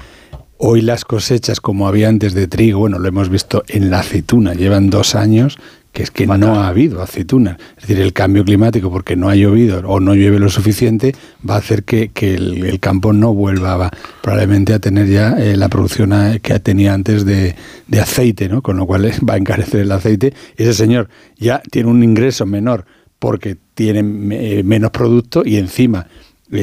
E: hoy las cosechas, como había antes de trigo, bueno, lo hemos visto en la aceituna, llevan dos años que es que no ha habido aceituna. Es decir, el cambio climático, porque no ha llovido o no llueve lo suficiente, va a hacer que, que el, el campo no vuelva va, probablemente a tener ya eh, la producción a- que tenía antes de, de aceite, ¿no? Con lo cual va a encarecer el aceite. Ese señor ya tiene un ingreso menor porque tiene eh, menos producto y encima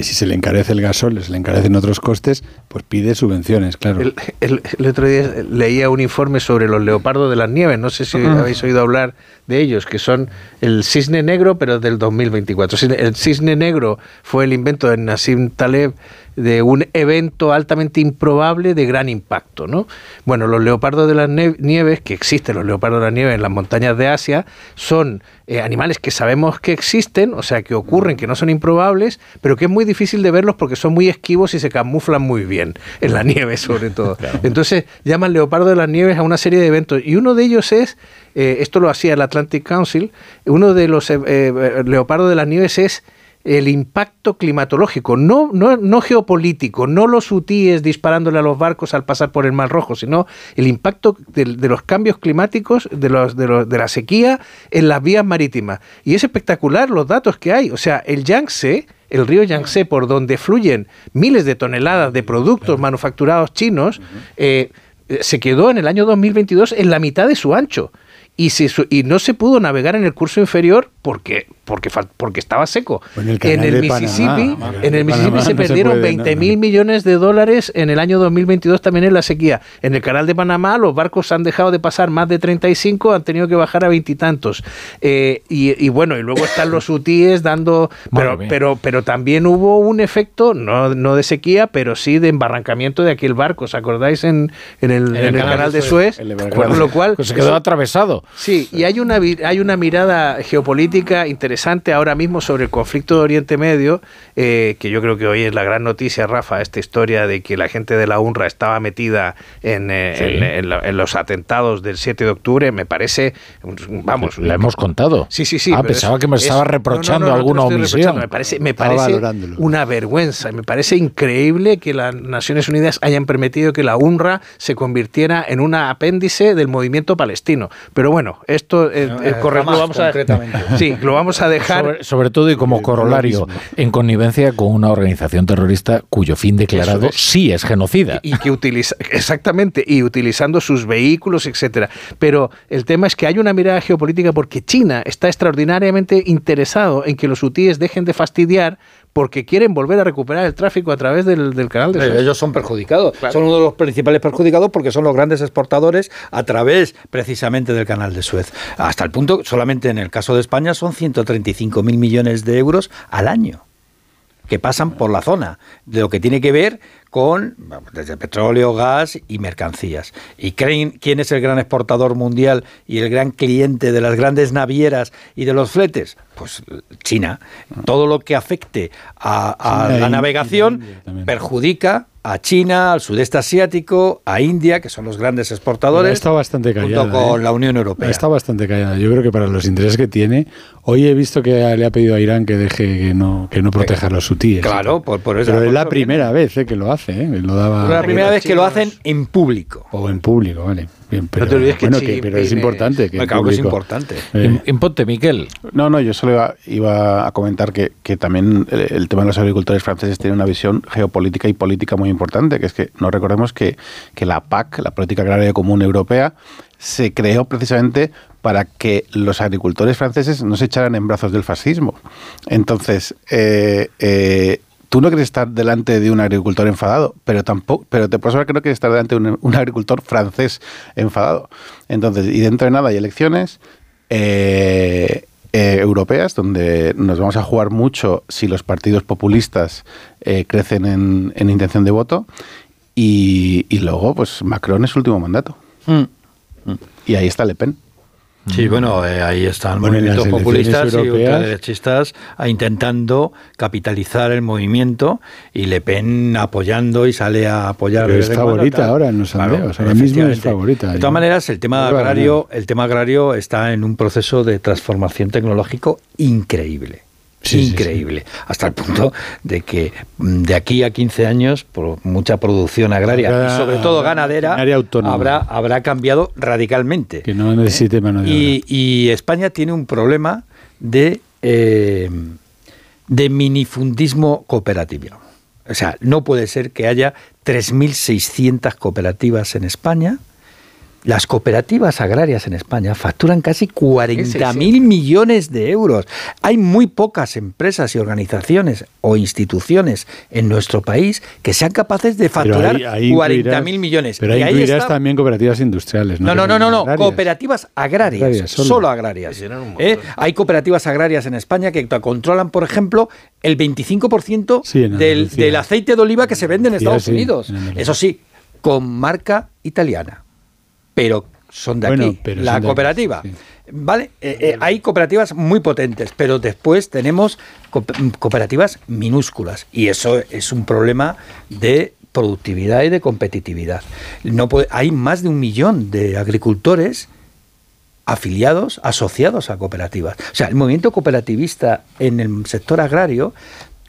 E: si se le encarece el gasol, se le encarecen otros costes, pues pide subvenciones, claro.
R: El, el- el otro día leía un informe sobre los leopardos de las nieves, no sé si habéis oído hablar de ellos, que son el cisne negro, pero del 2024. Cisne- El cisne negro fue el invento de Nassim Taleb de un evento altamente improbable de gran impacto, ¿no? Bueno, los leopardos de las nieves, que existen los leopardos de las nieves en las montañas de Asia, son eh, animales que sabemos que existen, o sea, que ocurren, que no son improbables, pero que es muy difícil de verlos porque son muy esquivos y se camuflan muy bien, en la nieve sobre todo. Entonces llaman leopardo de las nieves a una serie de eventos y uno de ellos es, eh, esto lo hacía el Atlantic Council, uno de los eh, leopardos de las nieves es el impacto climatológico, no, no, no geopolítico, no los hutíes disparándole a los barcos al pasar por el Mar Rojo, sino el impacto de, de los cambios climáticos, de, los, de, los- de la sequía en las vías marítimas. Y es espectacular los datos que hay. O sea, el Yangtze, el río Yangtze, por donde fluyen miles de toneladas de productos manufacturados chinos, eh, se quedó en el año 2022 en la mitad de su ancho. Y, se y no se pudo navegar en el curso inferior porque, porque, porque estaba seco.
E: En el canal
R: en el
E: de Panamá.
R: Mississippi,
E: Panamá.
R: en el Mississippi
E: Panamá
R: se
E: no se
R: perdieron
E: puede,
R: 20
E: no,
R: mil millones de dólares en el año 2022 también en la sequía. En el canal de Panamá los barcos han dejado de pasar más de 35, han tenido que bajar a veintitantos. Eh, y, y bueno, y luego están los hutíes dando... Pero, pero, pero también hubo un efecto, no, no de sequía, pero sí de embarrancamiento de aquel barco. ¿Os acordáis en, en el, en el canal, de Suez? Con lo cual...
A: Pues se quedó
R: eso-
A: atravesado.
R: Sí, y hay una, hay una mirada geopolítica interesante ahora mismo sobre el conflicto de Oriente Medio, eh, que yo creo que hoy es la gran noticia, Rafa, esta historia de que la gente de la UNRWA estaba metida en, eh,
A: Sí.
R: en- en lo- en los atentados del 7 de octubre, me parece, vamos...
A: La hemos contado.
R: Sí, sí, sí.
A: Ah, pensaba
R: es-
A: que me
R: es-
A: estaba
R: no,
A: reprochando
R: no,
A: alguna omisión.
R: Me parece, me parece una vergüenza. Me parece increíble que las Naciones Unidas hayan permitido que la UNRWA se convirtiera en un apéndice del movimiento palestino. Pero bueno, esto eh,
B: No,
R: eh, corre-
B: jamás,
R: lo vamos a. Sí, lo vamos a dejar.
A: Sobre, sobre todo y como corolario, en connivencia con una organización terrorista cuyo fin declarado
R: es.
A: sí es genocida.
R: y que utiliza exactamente y utilizando sus vehículos etcétera pero el tema es que hay una mirada geopolítica porque China está extraordinariamente interesado en que los hutíes dejen de fastidiar porque quieren volver a recuperar el tráfico a través del, del canal de Suez.
B: Ellos son perjudicados. Son uno de los principales perjudicados porque son los grandes exportadores a través precisamente del canal de Suez. Hasta el punto, solamente en el caso de España, son 135 mil millones de euros al año que pasan por la zona, de lo que tiene que ver con desde petróleo, gas y mercancías. ¿Y creen quién es el gran exportador mundial y el gran cliente de las grandes navieras y de los fletes? Pues China. Todo lo que afecte a, la navegación perjudica a China, al sudeste asiático, a India, que son los grandes exportadores,
E: Está bastante callada.
B: junto con
E: ¿eh?
B: la Unión Europea.
E: Está bastante callada. Yo creo que para los intereses que tiene, hoy he visto que le ha pedido a Irán que deje que no que no proteja a los hutíes.
B: Claro, por, por eso.
E: Pero es la primera vez eh, que lo hace, ¿eh? Lo daba
B: Es la primera vez que lo hacen en público.
E: o en público, vale. Bien, pero,
R: te olvides que
E: bueno, que- pero es importante que
B: Claro que es importante.
E: Eh,
A: Imponte, Miquel.
C: No, no, yo solo iba, iba a comentar que, que también el, el tema de los agricultores franceses tiene una visión geopolítica y política muy importante, que es que no recordemos que, que la PAC, la Política Agraria Común Europea, se creó precisamente para que los agricultores franceses no se echaran en brazos del fascismo. Entonces, eh, eh, tú no quieres estar delante de un agricultor enfadado, pero tampoco, pero te puedo asegurar que no quieres estar delante de un, un agricultor francés enfadado. Entonces, y dentro de nada hay elecciones eh, eh, europeas donde nos vamos a jugar mucho si los partidos populistas eh, crecen en, en intención de voto y, y luego, pues Macron es su último mandato.
B: Mm.
C: Y ahí está Le Pen.
B: Sí, bueno, eh, ahí están
E: Bueno,
B: movimientos populistas y ultraderechistas a intentando capitalizar el movimiento y Le Pen apoyando y sale a apoyar.
E: Pero es
B: cuando,
E: favorita ahora en los
B: Claro,
E: sondeos. Ahora mismo es favorita.
B: De
E: Yo-
B: todas maneras, el tema agrario, el tema agrario está en un proceso de transformación tecnológico increíble.
E: Sí, sí,
B: increíble, hasta el punto de que mm, de aquí a 15 años, por mucha producción agraria
E: Habrá-
B: y sobre todo ganadera, habrá, habrá cambiado radicalmente.
E: que no necesite mano de obra.
B: Y, y España tiene un problema de, eh, de minifundismo cooperativo. O sea, no puede ser que haya 3.600 cooperativas en España. Las cooperativas agrarias en España facturan casi 40.000 millones de euros. Hay muy pocas empresas y organizaciones o instituciones en nuestro país que sean capaces de facturar
E: ahí- ahí
B: 40.000
E: incluirás-
B: millones.
E: Pero ahí incluirás
B: está-
E: también cooperativas industriales.
B: no, no, no, no, no,
E: agrarias.
B: cooperativas agrarias,
E: Agrarias,
B: solo.
E: solo.
B: agrarias. ¿eh? Hay cooperativas agrarias en España que controlan, por ejemplo, el 25%
E: Sí, en
B: del, aceite de oliva que se vende en Estados
E: sí,
B: Unidos.
E: en.
B: Eso sí, con marca italiana, pero son de
E: Bueno,
B: aquí,
E: pero
B: la
E: aquí,
B: cooperativa.
E: sí.
B: ¿Vale? Eh, eh, hay cooperativas muy potentes, pero después tenemos co- cooperativas minúsculas y eso es un problema de productividad y de competitividad. No puede- hay más de un millón de agricultores afiliados, asociados a cooperativas. O sea, el movimiento cooperativista en el sector agrario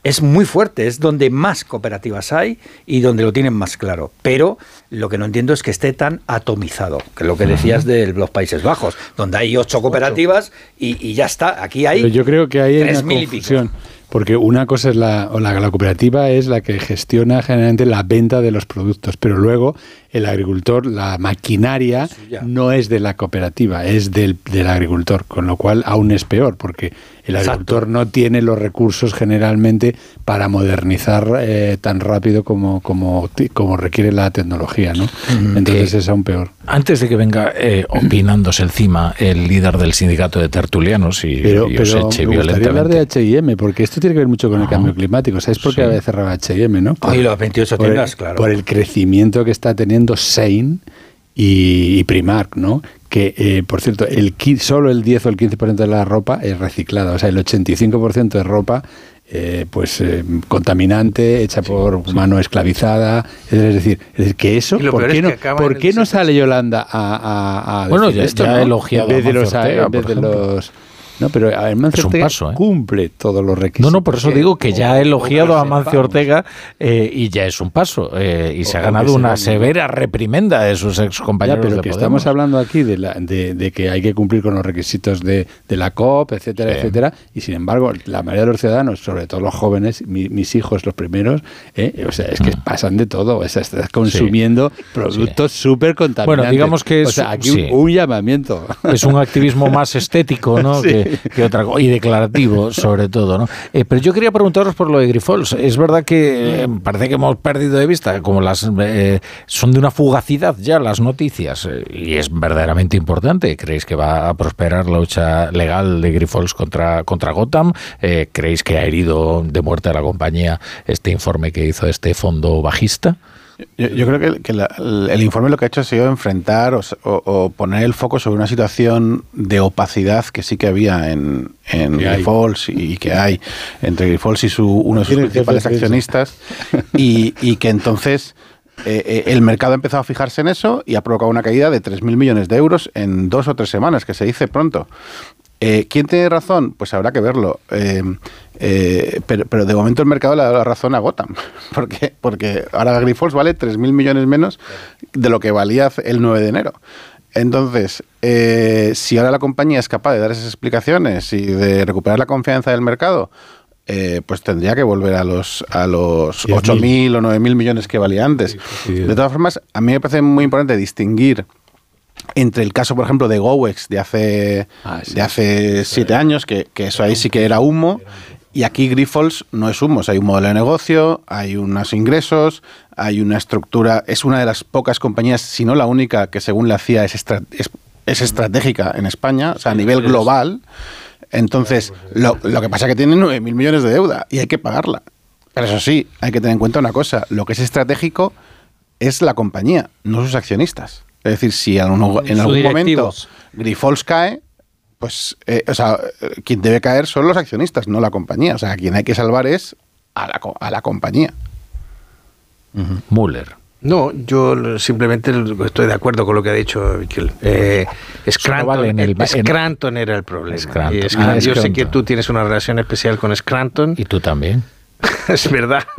B: es muy fuerte, es donde más cooperativas hay y donde lo tienen más claro. Pero lo que no entiendo es que esté tan atomizado, que es lo que decías de los Países Bajos, donde hay ocho cooperativas y, y ya está. Aquí hay
E: Pero yo creo que hay una
B: tres mil y pico.
E: Porque una cosa es la, o la, la cooperativa es la que gestiona generalmente la venta de los productos, pero luego el agricultor, la maquinaria no es de la cooperativa, es del, del agricultor, con lo cual aún es peor, porque el agricultor no tiene los recursos generalmente para modernizar eh, tan rápido como, como, como requiere la tecnología, ¿no? Entonces
A: Eh,
E: es aún peor.
A: Antes de que venga eh, opinándose encima el líder del sindicato de tertulianos y,
E: Pero,
A: y
E: pero
A: eche
E: me gustaría hablar de H&M, porque esto tiene que ver mucho con el cambio climático. ¿Sabes por qué
B: Sí.
E: había cerrado H&M, no?
B: Ah, y las 28
E: por el-
B: tiendas, claro.
E: Por el crecimiento que está teniendo Sein y, y Primark, ¿no? Que, eh, por cierto, el solo el 10 o el 15% de la ropa es reciclada. O sea, el 85% de ropa, eh, pues, eh, contaminante, hecha por mano esclavizada. Es decir, es decir, que eso, ¿por qué,
R: es
E: no, ¿por qué no sale Yolanda a, a- a
A: Bueno,
E: decir
A: ya-
E: esto,
A: ya ha
E: no?
A: elogiado
E: en vez
A: a
E: de los,
A: Mancio Ortega,
E: en vez
A: por
E: de
A: ejemplo.
E: los no, pero
A: un
E: Ortega
A: paso, ¿eh?
E: cumple todos los requisitos.
A: No, no, por eso digo que ya ha elogiado a
E: que
A: Mancio
E: sepamos.
A: Ortega eh, y ya es un paso. eh, y se ha ganado una severa reprimenda de sus
E: Ya,
A: excompañeros
E: pero
A: de
E: que
A: Podemos.
E: estamos hablando aquí de, la, de, de que hay que cumplir con los requisitos de, de la COP, etcétera,
A: Sí.
E: etcétera. Y sin embargo, la mayoría de los ciudadanos, sobre todo los jóvenes, mi- mis hijos los primeros, o sea, es que
A: Mm.
E: pasan de todo. O sea, estás consumiendo productos súper contaminantes.
A: Bueno, digamos que
E: O
A: es-
E: sea, aquí
A: sí.
E: un, un llamamiento.
A: Es un activismo más estético, ¿no?
E: Sí.
A: Que, que otra. Y declarativo, sobre todo, ¿no? Eh, pero yo quería preguntaros por lo de Grifols. Es verdad que eh, parece que hemos perdido de vista, como las eh, son de una fugacidad ya las noticias, eh, y es verdaderamente importante. ¿Creéis que va a prosperar la lucha legal de Grifols contra, contra Gotham? Eh, ¿Creéis que ha herido de muerte a la compañía este informe que hizo este fondo bajista?
C: Yo, yo creo que, que la- el informe lo que ha hecho ha sido enfrentar o, s- o- o poner el foco sobre una situación de opacidad que sí que había en, en. Grifols y, que hay entre Grifols y su, uno de sus principales accionistas y, y que entonces eh, eh, el mercado ha empezado a fijarse en eso y ha provocado una caída de 3.000 millones de euros en dos o tres semanas, que se dice pronto. Eh, ¿Quién tiene razón? Pues habrá que verlo. Eh, eh, pero, pero de momento el mercado le ha dado la razón a Gotham. ¿Por qué? Porque ahora Grifols vale 3.000 millones menos de lo que valía el 9 de enero. Entonces, si ahora la compañía es capaz de dar esas explicaciones y de recuperar la confianza del mercado, eh, pues tendría que volver a los, a los
E: 10.000.
C: 8.000 o 9.000 millones que valía antes. De todas formas, a mí me parece muy importante distinguir entre el caso, por ejemplo, de Gowex de hace, de hace siete años, que, que eso ahí sí que era humo, y aquí Grifols no es humo, o sea, hay un modelo de negocio, hay unos ingresos, hay una estructura, es una de las pocas compañías, si no la única, que según la CIA es, estra- es, es estratégica en España, o sea, a nivel global. Entonces, lo, lo que pasa es que tiene 9.000 millones de deuda y hay que pagarla. Pero eso sí, hay que tener en cuenta una cosa, lo que es estratégico es la compañía, no sus accionistas. Es decir, si en, algún- en momento. Grifols cae, pues, eh, o sea, eh, quien debe caer son los accionistas, no la compañía. O sea, a quien hay que salvar es a la, co- a la compañía.
A: Müller.
R: No, yo simplemente estoy de acuerdo con lo que ha dicho Miquel. Eh, Scranton,
A: vale en el- en-
R: Scranton era el problema.
A: Scranton.
R: Y Scranton-
A: Ah,
R: yo sé
A: Scranton.
R: que tú tienes una relación especial con Scranton.
A: Y tú también.
R: es verdad.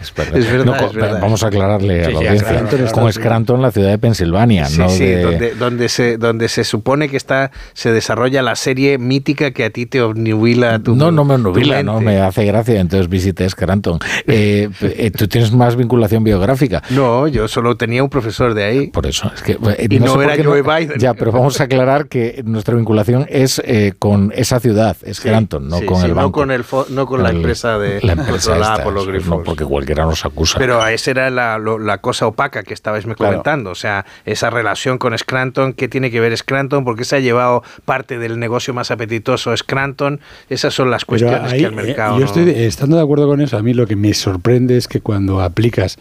A: Es verdad.
R: Es verdad,
A: No,
R: es verdad.
A: Vamos a aclararle a
R: Sí,
A: la
R: sí,
A: audiencia.
R: Scranton
A: Con Scranton, la ciudad de Pensilvania,
R: Sí,
A: no
R: sí,
A: de-
R: donde, donde, se, donde se supone que está se desarrolla la serie mítica que a ti te obnubila tu
A: No, no me
R: tu
A: nubila, no me hace gracia, entonces visité Scranton. Eh, eh, tú tienes más vinculación biográfica.
R: No, yo solo tenía un profesor de ahí.
A: Por eso, es que... eh,
R: Y no era Joe Biden.
A: Ya, pero vamos a aclarar que nuestra vinculación es eh, con esa ciudad, Scranton, no
R: Sí,
A: con
R: sí,
A: el banco.
R: no con, el fo- no con la
A: El-
R: empresa de
A: la empresa
R: controlada
A: esta,
R: por los
A: sí,
R: grifos.
A: No, porque cualquiera nos acusa.
R: Pero esa era la, lo- la cosa opaca que estabais me
A: Claro.
R: comentando. O sea, esa relación con Scranton, ¿qué tiene que ver Scranton? ¿Por qué se ha llevado parte del negocio más apetitoso Scranton? Esas son las cuestiones
E: ahí,
R: que el
E: eh,
R: mercado.
E: yo estoy estando de acuerdo con eso. A mí lo que me sorprende es que cuando aplicas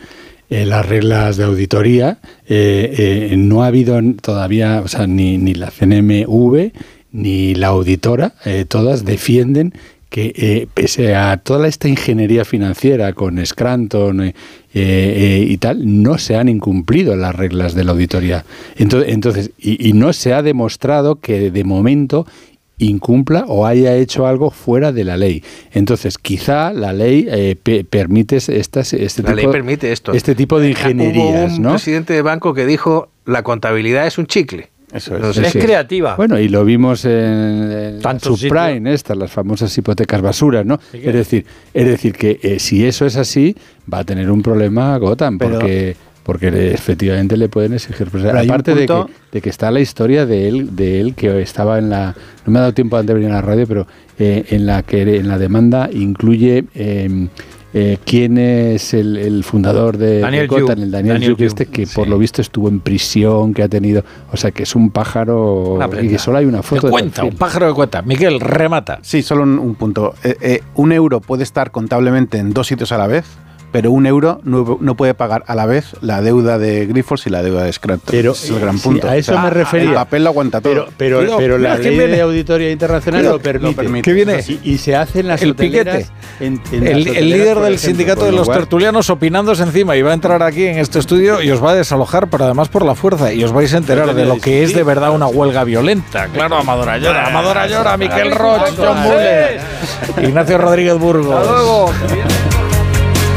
E: eh, las reglas de auditoría, eh, eh, no ha habido todavía, o sea, ni, ni la CNMV ni la auditora, eh, todas defienden que eh, pese a toda esta ingeniería financiera con Scranton eh, eh, y tal, no se han incumplido las reglas de la auditoría. Entonces, entonces y, y no se ha demostrado que de momento incumpla o haya hecho algo fuera de la ley. Entonces, quizá la ley eh, pe- permite estas, este,
R: La
E: tipo,
R: ley permite esto.
E: este tipo de ingenierías,
R: Hubo un
E: ¿no?
R: presidente de banco que dijo la contabilidad es un chicle.
C: Eso
E: No
B: es.
E: sé
B: Es
E: si-
B: creativa.
E: Bueno, y lo vimos en, en subprime, estas, las famosas hipotecas basuras, ¿no?
B: Sí
E: Es decir, es decir que eh, si eso es así, va a tener un problema Gotham,
C: Pero-
E: porque porque le- efectivamente le pueden exigir. Pues, aparte de, que, de que está la historia de él, de él que estaba en la, no me ha dado tiempo antes de venir a la radio, pero eh, en la que en la demanda incluye eh, eh, quién es el, el fundador de, de
B: Daniel
E: Gotham,
B: Yu.
E: el Daniel,
B: Daniel
E: este que por lo visto estuvo en prisión, que ha tenido, o sea que es un pájaro y que solo hay una foto de
A: cuenta, un pájaro que cuenta. Miguel, remata.
C: Sí, solo un, un punto. Eh, eh, un euro puede estar contablemente en dos sitios a la vez, pero un euro no, no puede pagar a la vez la deuda de Grifols y la deuda de Scranton.
E: Pero,
C: es el gran
E: sí,
C: punto.
E: a eso
C: O sea,
E: me refería.
C: El papel lo aguanta todo.
E: Pero, pero, pero la ley
A: viene.
E: de auditoría internacional lo permite.
C: lo permite.
A: ¿Qué viene?
E: Y, y se hacen las
A: El
E: hoteleras
A: piquete.
E: en- en las
A: El, líder del
E: ejemplo,
A: sindicato de
E: lo
A: los tertulianos opinándose encima y va a entrar aquí en este estudio y os va a desalojar, pero además por la fuerza. Y os vais a enterar de lo que es de verdad una huelga violenta. Claro, Amadora llora, Amadora llora, Miquel Roch, John Muller, Ignacio Rodríguez Burgos.